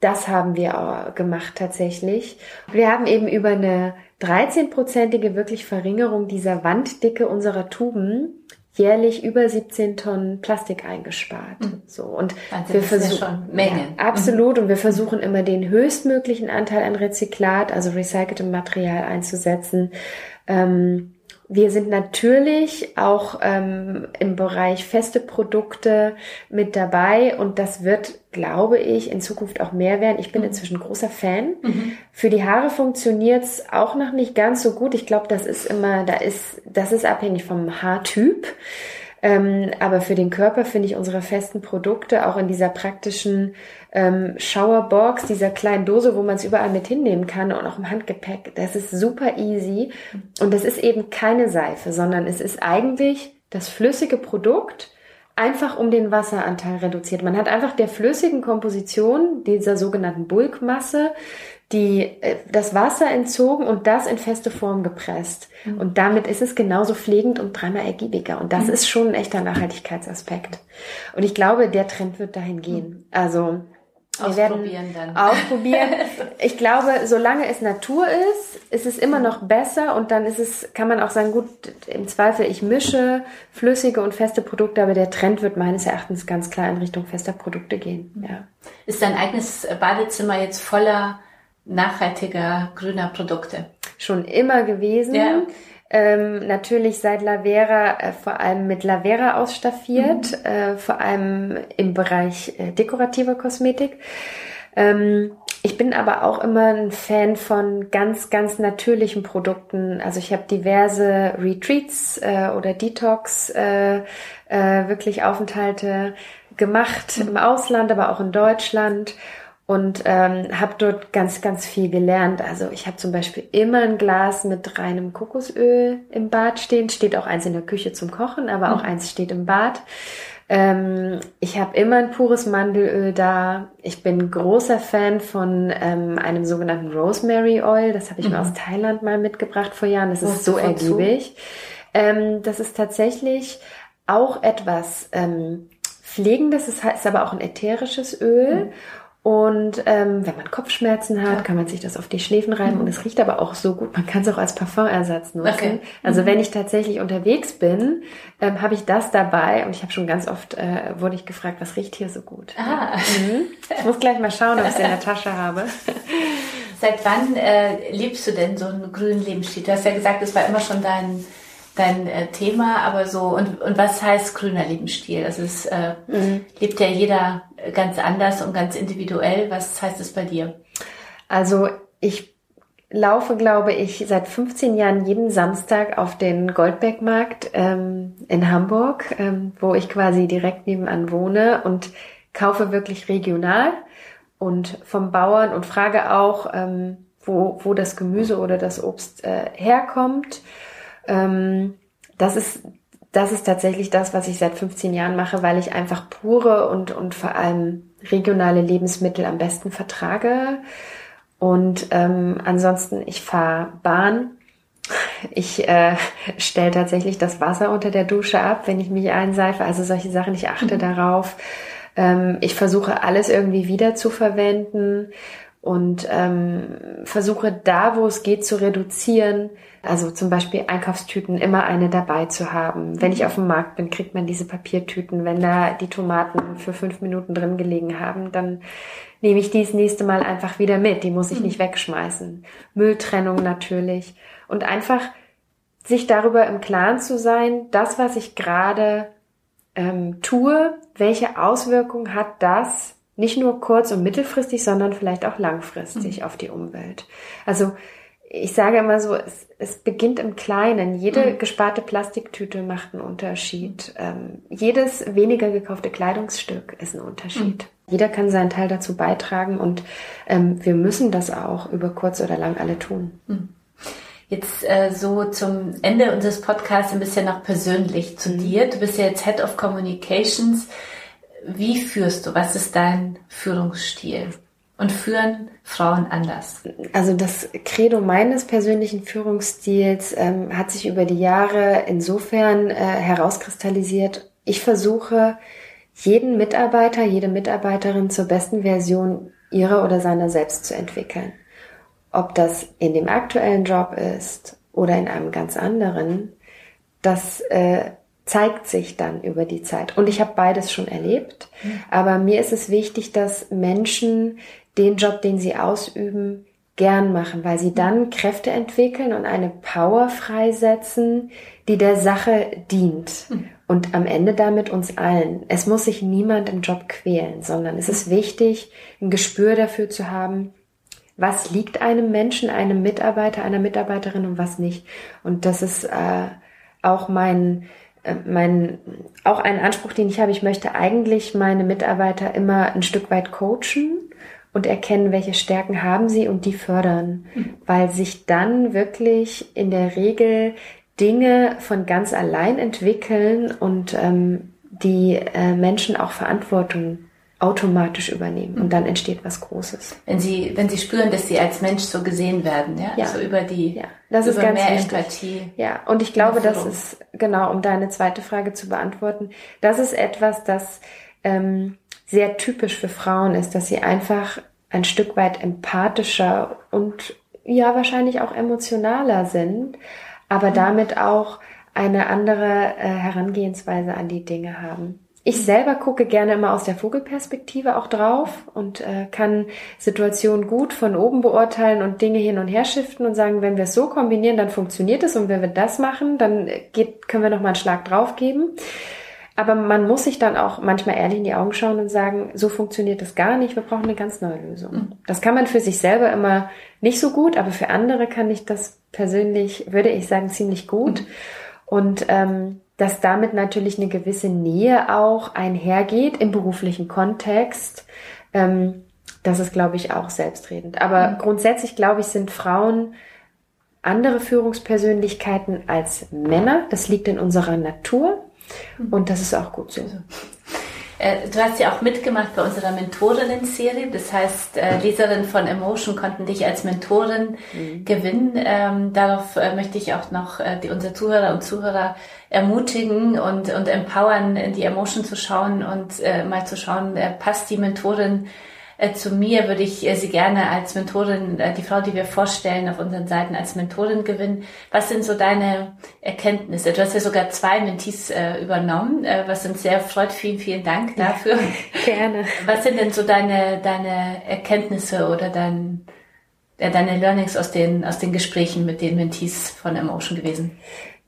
das haben wir auch gemacht tatsächlich. Wir haben eben über eine 13-prozentige wirklich Verringerung dieser Wanddicke unserer Tuben jährlich über 17 Tonnen Plastik eingespart. Mhm. So und Wahnsinn, wir versuchen ja Ja, absolut mhm. und wir versuchen immer den höchstmöglichen Anteil an Rezyklat, also recyceltem Material einzusetzen. Ähm, wir sind natürlich auch ähm, im Bereich feste Produkte mit dabei und das wird, glaube ich, in Zukunft auch mehr werden. Ich bin mhm. inzwischen großer Fan. Mhm. Für die Haare funktioniert's auch noch nicht ganz so gut. Ich glaube, das ist immer, da ist, das ist abhängig vom Haartyp. Ähm, aber für den Körper finde ich unsere festen Produkte auch in dieser praktischen ähm, Showerbox, dieser kleinen Dose, wo man es überall mit hinnehmen kann und auch im Handgepäck, das ist super easy. Und das ist eben keine Seife, sondern es ist eigentlich das flüssige Produkt, einfach um den Wasseranteil reduziert. Man hat einfach der flüssigen Komposition, dieser sogenannten Bulkmasse, die, äh, das Wasser entzogen und das in feste Form gepresst. Mhm. Und damit ist es genauso pflegend und dreimal ergiebiger. Und das mhm. ist schon ein echter Nachhaltigkeitsaspekt. Und ich glaube, der Trend wird dahin gehen. Mhm. Also, wir ausprobieren dann. Ausprobieren. Ich glaube, solange es Natur ist, ist es immer noch besser und dann ist es, kann man auch sagen, gut, im Zweifel, ich mische flüssige und feste Produkte, aber der Trend wird meines Erachtens ganz klar in Richtung fester Produkte gehen. Ja. Ist dein eigenes Badezimmer jetzt voller nachhaltiger grüner Produkte? Schon immer gewesen. Ja. Ähm, natürlich seit Lavera äh, vor allem mit Lavera ausstaffiert, mhm. äh, vor allem im Bereich äh, dekorativer Kosmetik. Ähm, ich bin aber auch immer ein Fan von ganz, ganz natürlichen Produkten. Also ich habe diverse Retreats äh, oder Detox, äh, äh, wirklich Aufenthalte gemacht mhm. im Ausland, aber auch in Deutschland und ähm, habe dort ganz, ganz viel gelernt. Also ich habe zum Beispiel immer ein Glas mit reinem Kokosöl im Bad stehen. Steht auch eins in der Küche zum Kochen, aber auch mhm. eins steht im Bad. Ähm, ich habe immer ein pures Mandelöl da. Ich bin großer Fan von ähm, einem sogenannten Rosemary Oil. Das habe ich mhm. mir aus Thailand mal mitgebracht vor Jahren. Das ist so ergiebig. Ähm, das ist tatsächlich auch etwas ähm, Pflegendes. Es ist aber auch ein ätherisches Öl. Mhm. Und ähm, wenn man Kopfschmerzen hat, ja. kann man sich das auf die Schläfen reiben mhm. und es riecht aber auch so gut. Man kann es auch als Parfumersatz nutzen. Okay. Also mhm. wenn ich tatsächlich unterwegs bin, ähm, habe ich das dabei und ich habe schon ganz oft äh, wurde ich gefragt, was riecht hier so gut? Ah. Mhm. Ich muss gleich mal schauen, ob ich es in der Tasche habe. Seit wann äh, lebst du denn so einen grünen Lebensstil? Du hast ja gesagt, es war immer schon dein dein äh, Thema, aber so, und, und was heißt grüner Lebensstil? Das ist, äh, mhm. lebt ja jeder ganz anders und ganz individuell. Was heißt es bei dir? Also ich laufe, glaube ich, seit 15 Jahren jeden Samstag auf den Goldbergmarkt ähm, in Hamburg, ähm, wo ich quasi direkt nebenan wohne und kaufe wirklich regional und vom Bauern und frage auch, ähm, wo, wo das Gemüse oder das Obst äh, herkommt. Ähm, das ist das ist tatsächlich das, was ich seit 15 Jahren mache, weil ich einfach pure und, und vor allem regionale Lebensmittel am besten vertrage. Und ähm, ansonsten, ich fahre Bahn. Ich äh, stelle tatsächlich das Wasser unter der Dusche ab, wenn ich mich einseife. Also solche Sachen, ich achte mhm. darauf. Ähm, ich versuche alles irgendwie wieder zu verwenden und ähm, versuche da, wo es geht, zu reduzieren. Also zum Beispiel Einkaufstüten immer eine dabei zu haben. Wenn ich auf dem Markt bin, kriegt man diese Papiertüten. Wenn da die Tomaten für fünf Minuten drin gelegen haben, dann nehme ich die das nächste Mal einfach wieder mit. Die muss ich nicht wegschmeißen. Mülltrennung natürlich. Und einfach sich darüber im Klaren zu sein, das, was ich gerade ähm, tue, welche Auswirkungen hat das nicht nur kurz- und mittelfristig, sondern vielleicht auch langfristig mhm. auf die Umwelt. Also ich sage immer so, es, es beginnt im Kleinen. Jede mhm. gesparte Plastiktüte macht einen Unterschied. Ähm, jedes weniger gekaufte Kleidungsstück ist ein Unterschied. Mhm. Jeder kann seinen Teil dazu beitragen und ähm, wir müssen das auch über kurz oder lang alle tun. Mhm. Jetzt äh, so zum Ende unseres Podcasts ein bisschen noch persönlich zu mhm. dir. Du bist ja jetzt Head of Communications wie führst du? Was ist dein Führungsstil? Und führen Frauen anders? Also das Credo meines persönlichen Führungsstils ähm, hat sich über die Jahre insofern äh, herauskristallisiert. Ich versuche, jeden Mitarbeiter, jede Mitarbeiterin zur besten Version ihrer oder seiner selbst zu entwickeln. Ob das in dem aktuellen Job ist oder in einem ganz anderen, das äh, zeigt sich dann über die Zeit. Und ich habe beides schon erlebt. Aber mir ist es wichtig, dass Menschen den Job, den sie ausüben, gern machen, weil sie dann Kräfte entwickeln und eine Power freisetzen, die der Sache dient. Und am Ende damit uns allen. Es muss sich niemand im Job quälen, sondern es ist wichtig, ein Gespür dafür zu haben, was liegt einem Menschen, einem Mitarbeiter, einer Mitarbeiterin und was nicht. Und das ist äh, auch mein, mein, auch ein Anspruch, den ich habe, ich möchte eigentlich meine Mitarbeiter immer ein Stück weit coachen und erkennen, welche Stärken haben sie und die fördern, mhm. weil sich dann wirklich in der Regel Dinge von ganz allein entwickeln und ähm, die äh, Menschen auch Verantwortung automatisch übernehmen und dann entsteht was Großes. Wenn sie, wenn sie spüren, dass sie als Mensch so gesehen werden, ja, ja. so über die, ja. das über ist ganz mehr wichtig. Empathie. Ja, und ich glaube, das ist genau, um deine zweite Frage zu beantworten, das ist etwas, das ähm, sehr typisch für Frauen ist, dass sie einfach ein Stück weit empathischer und ja wahrscheinlich auch emotionaler sind, aber mhm. damit auch eine andere äh, Herangehensweise an die Dinge haben. Ich selber gucke gerne immer aus der Vogelperspektive auch drauf und äh, kann Situationen gut von oben beurteilen und Dinge hin und her shiften und sagen, wenn wir es so kombinieren, dann funktioniert es und wenn wir das machen, dann geht, können wir noch mal einen Schlag drauf geben. Aber man muss sich dann auch manchmal ehrlich in die Augen schauen und sagen, so funktioniert das gar nicht, wir brauchen eine ganz neue Lösung. Mhm. Das kann man für sich selber immer nicht so gut, aber für andere kann ich das persönlich, würde ich sagen, ziemlich gut. Mhm. Und ähm, dass damit natürlich eine gewisse Nähe auch einhergeht im beruflichen Kontext. Ähm, das ist, glaube ich, auch selbstredend. Aber mhm. grundsätzlich, glaube ich, sind Frauen andere Führungspersönlichkeiten als Männer. Das liegt in unserer Natur mhm. und das ist auch gut so. Äh, du hast ja auch mitgemacht bei unserer Mentorinnen-Serie. Das heißt, äh, Leserinnen von Emotion konnten dich als Mentorin mhm. gewinnen. Ähm, darauf äh, möchte ich auch noch äh, die, unsere Zuhörer und Zuhörer ermutigen und, und empowern, in die Emotion zu schauen und äh, mal zu schauen, äh, passt die Mentorin zu mir würde ich äh, Sie gerne als Mentorin, äh, die Frau, die wir vorstellen, auf unseren Seiten als Mentorin gewinnen. Was sind so deine Erkenntnisse? Du hast ja sogar zwei Mentees äh, übernommen, äh, was uns sehr freut. Vielen, vielen Dank dafür. Ja, gerne. Was sind denn so deine, deine Erkenntnisse oder dein, äh, deine Learnings aus den, aus den Gesprächen mit den Mentees von Emotion gewesen?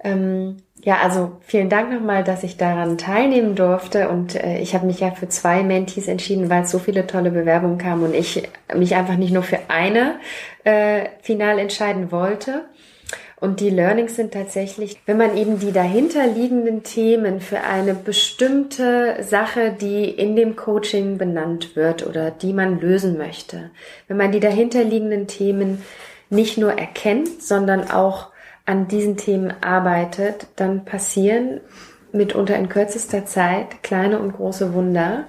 Ähm, ja, also vielen Dank nochmal, dass ich daran teilnehmen durfte. Und äh, ich habe mich ja für zwei Mentees entschieden, weil so viele tolle Bewerbungen kamen und ich mich einfach nicht nur für eine äh, final entscheiden wollte. Und die Learnings sind tatsächlich, wenn man eben die dahinterliegenden Themen für eine bestimmte Sache, die in dem Coaching benannt wird oder die man lösen möchte, wenn man die dahinterliegenden Themen nicht nur erkennt, sondern auch an diesen Themen arbeitet, dann passieren mitunter in kürzester Zeit kleine und große Wunder.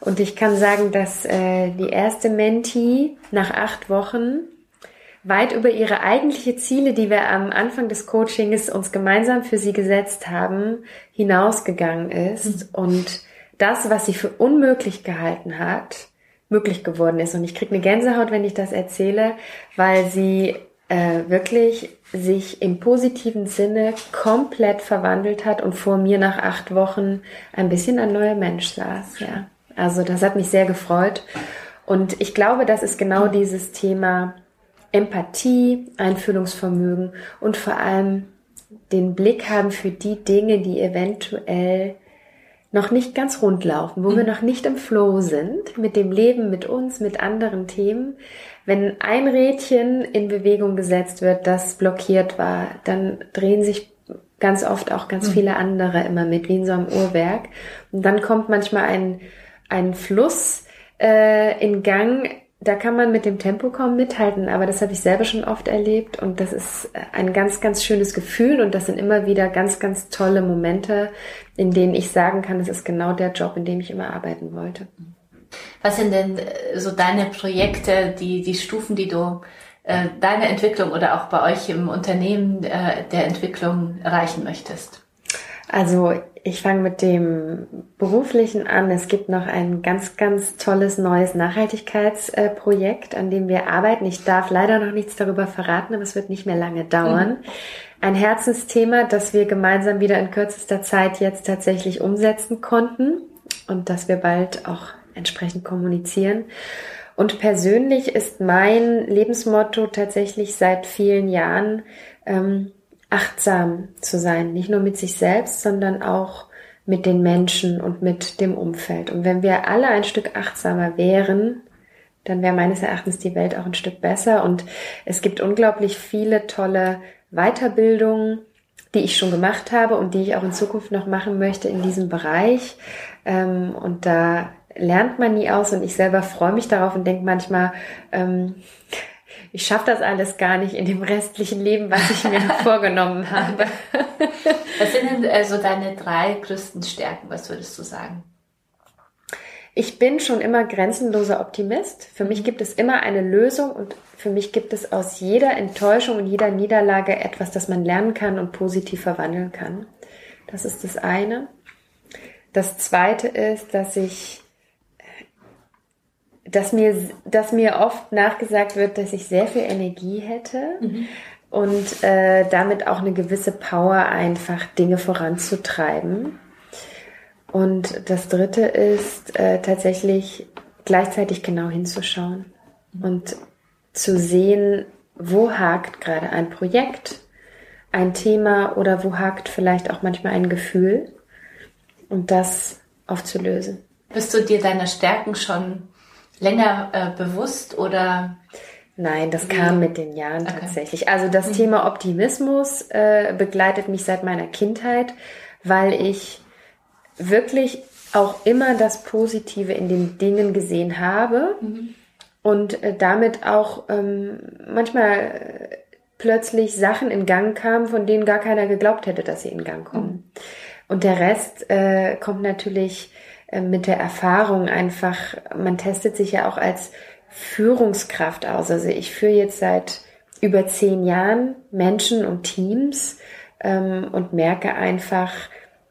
Und ich kann sagen, dass äh, die erste Menti nach acht Wochen weit über ihre eigentliche Ziele, die wir am Anfang des Coachings uns gemeinsam für sie gesetzt haben, hinausgegangen ist mhm. und das, was sie für unmöglich gehalten hat, möglich geworden ist. Und ich kriege eine Gänsehaut, wenn ich das erzähle, weil sie äh, wirklich sich im positiven Sinne komplett verwandelt hat und vor mir nach acht Wochen ein bisschen ein neuer Mensch saß. Ja, also das hat mich sehr gefreut. Und ich glaube, das ist genau dieses Thema Empathie, Einfühlungsvermögen und vor allem den Blick haben für die Dinge, die eventuell noch nicht ganz rund laufen, wo mhm. wir noch nicht im Flow sind mit dem Leben, mit uns, mit anderen Themen. Wenn ein Rädchen in Bewegung gesetzt wird, das blockiert war, dann drehen sich ganz oft auch ganz mhm. viele andere immer mit, wie in so einem Uhrwerk. Und dann kommt manchmal ein, ein Fluss äh, in Gang, da kann man mit dem Tempo kaum mithalten, aber das habe ich selber schon oft erlebt und das ist ein ganz, ganz schönes Gefühl und das sind immer wieder ganz, ganz tolle Momente, in denen ich sagen kann, das ist genau der Job, in dem ich immer arbeiten wollte. Was sind denn äh, so deine Projekte, die, die Stufen, die du äh, deine Entwicklung oder auch bei euch im Unternehmen äh, der Entwicklung erreichen möchtest? Also ich fange mit dem beruflichen an. Es gibt noch ein ganz, ganz tolles neues Nachhaltigkeitsprojekt, an dem wir arbeiten. Ich darf leider noch nichts darüber verraten, aber es wird nicht mehr lange dauern. Mhm. Ein Herzensthema, das wir gemeinsam wieder in kürzester Zeit jetzt tatsächlich umsetzen konnten und das wir bald auch entsprechend kommunizieren. Und persönlich ist mein Lebensmotto tatsächlich seit vielen Jahren, ähm, achtsam zu sein, nicht nur mit sich selbst, sondern auch mit den Menschen und mit dem Umfeld. Und wenn wir alle ein Stück achtsamer wären, dann wäre meines Erachtens die Welt auch ein Stück besser. Und es gibt unglaublich viele tolle Weiterbildungen, die ich schon gemacht habe und die ich auch in Zukunft noch machen möchte in diesem Bereich. Ähm, und da lernt man nie aus und ich selber freue mich darauf und denke manchmal, ähm, ich schaffe das alles gar nicht in dem restlichen Leben, was ich mir vorgenommen habe. Was sind denn also deine drei größten Stärken? Was würdest du sagen? Ich bin schon immer grenzenloser Optimist. Für mich gibt es immer eine Lösung und für mich gibt es aus jeder Enttäuschung und jeder Niederlage etwas, das man lernen kann und positiv verwandeln kann. Das ist das eine. Das zweite ist, dass ich dass mir, dass mir oft nachgesagt wird, dass ich sehr viel Energie hätte mhm. und äh, damit auch eine gewisse Power einfach Dinge voranzutreiben. Und das dritte ist äh, tatsächlich gleichzeitig genau hinzuschauen mhm. und zu sehen, wo hakt gerade ein Projekt, ein Thema oder wo hakt vielleicht auch manchmal ein Gefühl und das aufzulösen. Bist du dir deiner Stärken schon länger äh, bewusst oder? Nein, das kam mit den Jahren okay. tatsächlich. Also das mhm. Thema Optimismus äh, begleitet mich seit meiner Kindheit, weil ich wirklich auch immer das Positive in den Dingen gesehen habe mhm. und äh, damit auch ähm, manchmal plötzlich Sachen in Gang kamen, von denen gar keiner geglaubt hätte, dass sie in Gang kommen. Mhm. Und der Rest äh, kommt natürlich mit der Erfahrung einfach, man testet sich ja auch als Führungskraft aus. Also ich führe jetzt seit über zehn Jahren Menschen und Teams ähm, und merke einfach,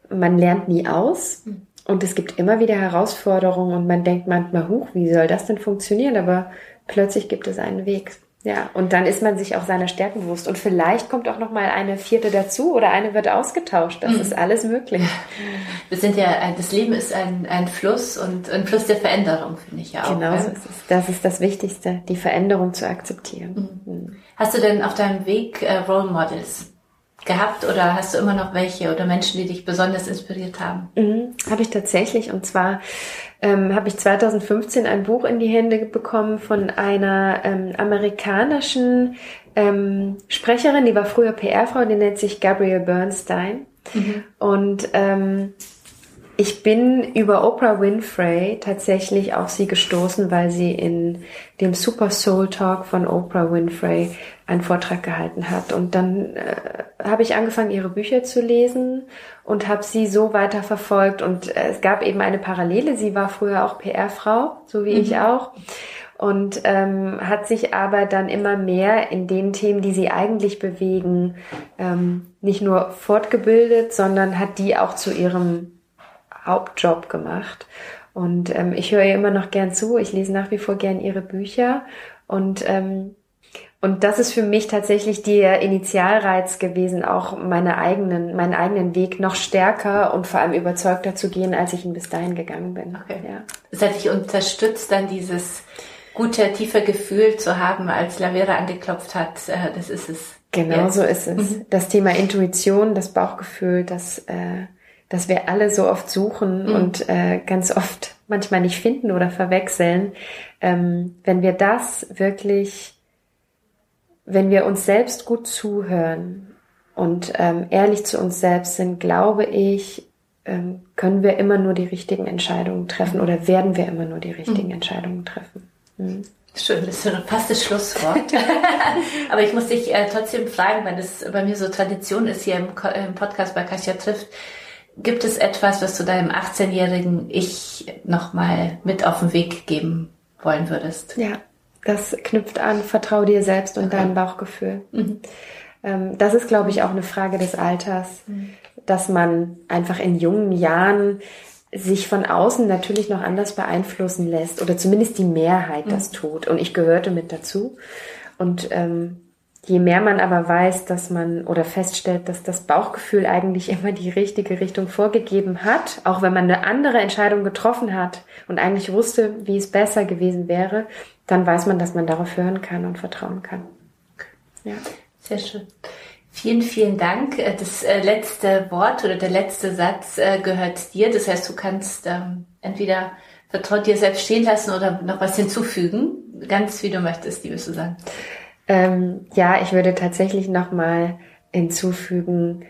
man lernt nie aus. Und es gibt immer wieder Herausforderungen und man denkt manchmal, huch, wie soll das denn funktionieren? Aber plötzlich gibt es einen Weg. Ja, und dann ist man sich auch seiner Stärken bewusst. Und vielleicht kommt auch noch mal eine vierte dazu oder eine wird ausgetauscht. Das mhm. ist alles möglich. Wir sind ja, das Leben ist ein, ein Fluss und ein Fluss der Veränderung, finde ich ja auch. Genau so ist es. Das ist das Wichtigste, die Veränderung zu akzeptieren. Mhm. Hast du denn auf deinem Weg äh, Role Models? Gehabt oder hast du immer noch welche oder Menschen, die dich besonders inspiriert haben? Mhm, habe ich tatsächlich. Und zwar ähm, habe ich 2015 ein Buch in die Hände bekommen von einer ähm, amerikanischen ähm, Sprecherin, die war früher PR-Frau, die nennt sich Gabrielle Bernstein. Mhm. Und ähm, ich bin über Oprah Winfrey tatsächlich auf sie gestoßen, weil sie in dem Super Soul Talk von Oprah Winfrey einen Vortrag gehalten hat. Und dann äh, habe ich angefangen, ihre Bücher zu lesen und habe sie so weiter verfolgt. Und äh, es gab eben eine Parallele. Sie war früher auch PR-Frau, so wie mhm. ich auch. Und ähm, hat sich aber dann immer mehr in den Themen, die sie eigentlich bewegen, ähm, nicht nur fortgebildet, sondern hat die auch zu ihrem Hauptjob gemacht. Und ähm, ich höre ihr immer noch gern zu. Ich lese nach wie vor gern ihre Bücher. Und, ähm, und das ist für mich tatsächlich der Initialreiz gewesen, auch meine eigenen, meinen eigenen Weg noch stärker und vor allem überzeugter zu gehen, als ich ihn bis dahin gegangen bin. Okay. Ja. Das hat dich unterstützt, dann dieses gute, tiefe Gefühl zu haben, als Lavera angeklopft hat. Äh, das ist es. Genau jetzt. so ist es. Mhm. Das Thema Intuition, das Bauchgefühl, das äh, dass wir alle so oft suchen mhm. und äh, ganz oft manchmal nicht finden oder verwechseln. Ähm, wenn wir das wirklich, wenn wir uns selbst gut zuhören und ähm, ehrlich zu uns selbst sind, glaube ich, ähm, können wir immer nur die richtigen Entscheidungen treffen oder werden wir immer nur die richtigen mhm. Entscheidungen treffen. Mhm. Schön, das ist fast das Schlusswort. Aber ich muss dich äh, trotzdem fragen, weil das bei mir so Tradition ist hier im, im Podcast bei Kasia trifft Gibt es etwas, was du deinem 18-jährigen Ich nochmal mit auf den Weg geben wollen würdest? Ja, das knüpft an, vertrau dir selbst und deinem Bauchgefühl. Mhm. Ähm, das ist, glaube ich, auch eine Frage des Alters, mhm. dass man einfach in jungen Jahren sich von außen natürlich noch anders beeinflussen lässt oder zumindest die Mehrheit mhm. das tut. Und ich gehörte mit dazu. Und ähm, Je mehr man aber weiß, dass man oder feststellt, dass das Bauchgefühl eigentlich immer die richtige Richtung vorgegeben hat, auch wenn man eine andere Entscheidung getroffen hat und eigentlich wusste, wie es besser gewesen wäre, dann weiß man, dass man darauf hören kann und vertrauen kann. Ja. Sehr schön. Vielen, vielen Dank. Äh, das äh, letzte Wort oder der letzte Satz äh, gehört dir. Das heißt, du kannst ähm, entweder vertraut dir selbst stehen lassen oder noch was hinzufügen. Ganz wie du möchtest, liebe Susanne. Ähm, ja, ich würde tatsächlich nochmal hinzufügen,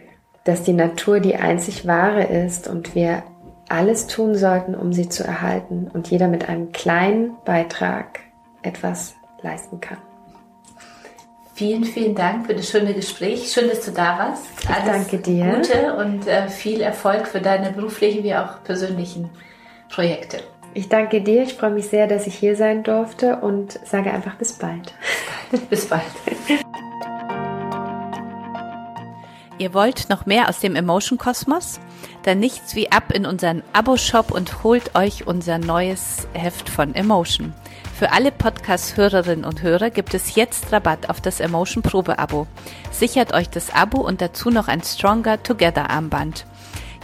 dass die Natur die einzig wahre ist und wir alles tun sollten, um sie zu erhalten und jeder mit einem kleinen Beitrag etwas leisten kann. Vielen, vielen Dank für das schöne Gespräch. Schön, dass du da warst. Alles danke dir. Gute und äh, viel Erfolg für deine beruflichen wie auch persönlichen Projekte. Ich danke dir. Ich freue mich sehr, dass ich hier sein durfte und sage einfach bis bald. Bis bald. Ihr wollt noch mehr aus dem Emotion Kosmos? Dann nichts wie ab in unseren Abo-Shop und holt euch unser neues Heft von Emotion. Für alle Podcast-Hörerinnen und Hörer gibt es jetzt Rabatt auf das Emotion Probe-Abo. Sichert euch das Abo und dazu noch ein Stronger Together Armband.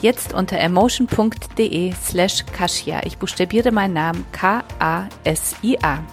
Jetzt unter emotion.de slash Kasia. Ich buchstabiere meinen Namen K-A-S-I-A.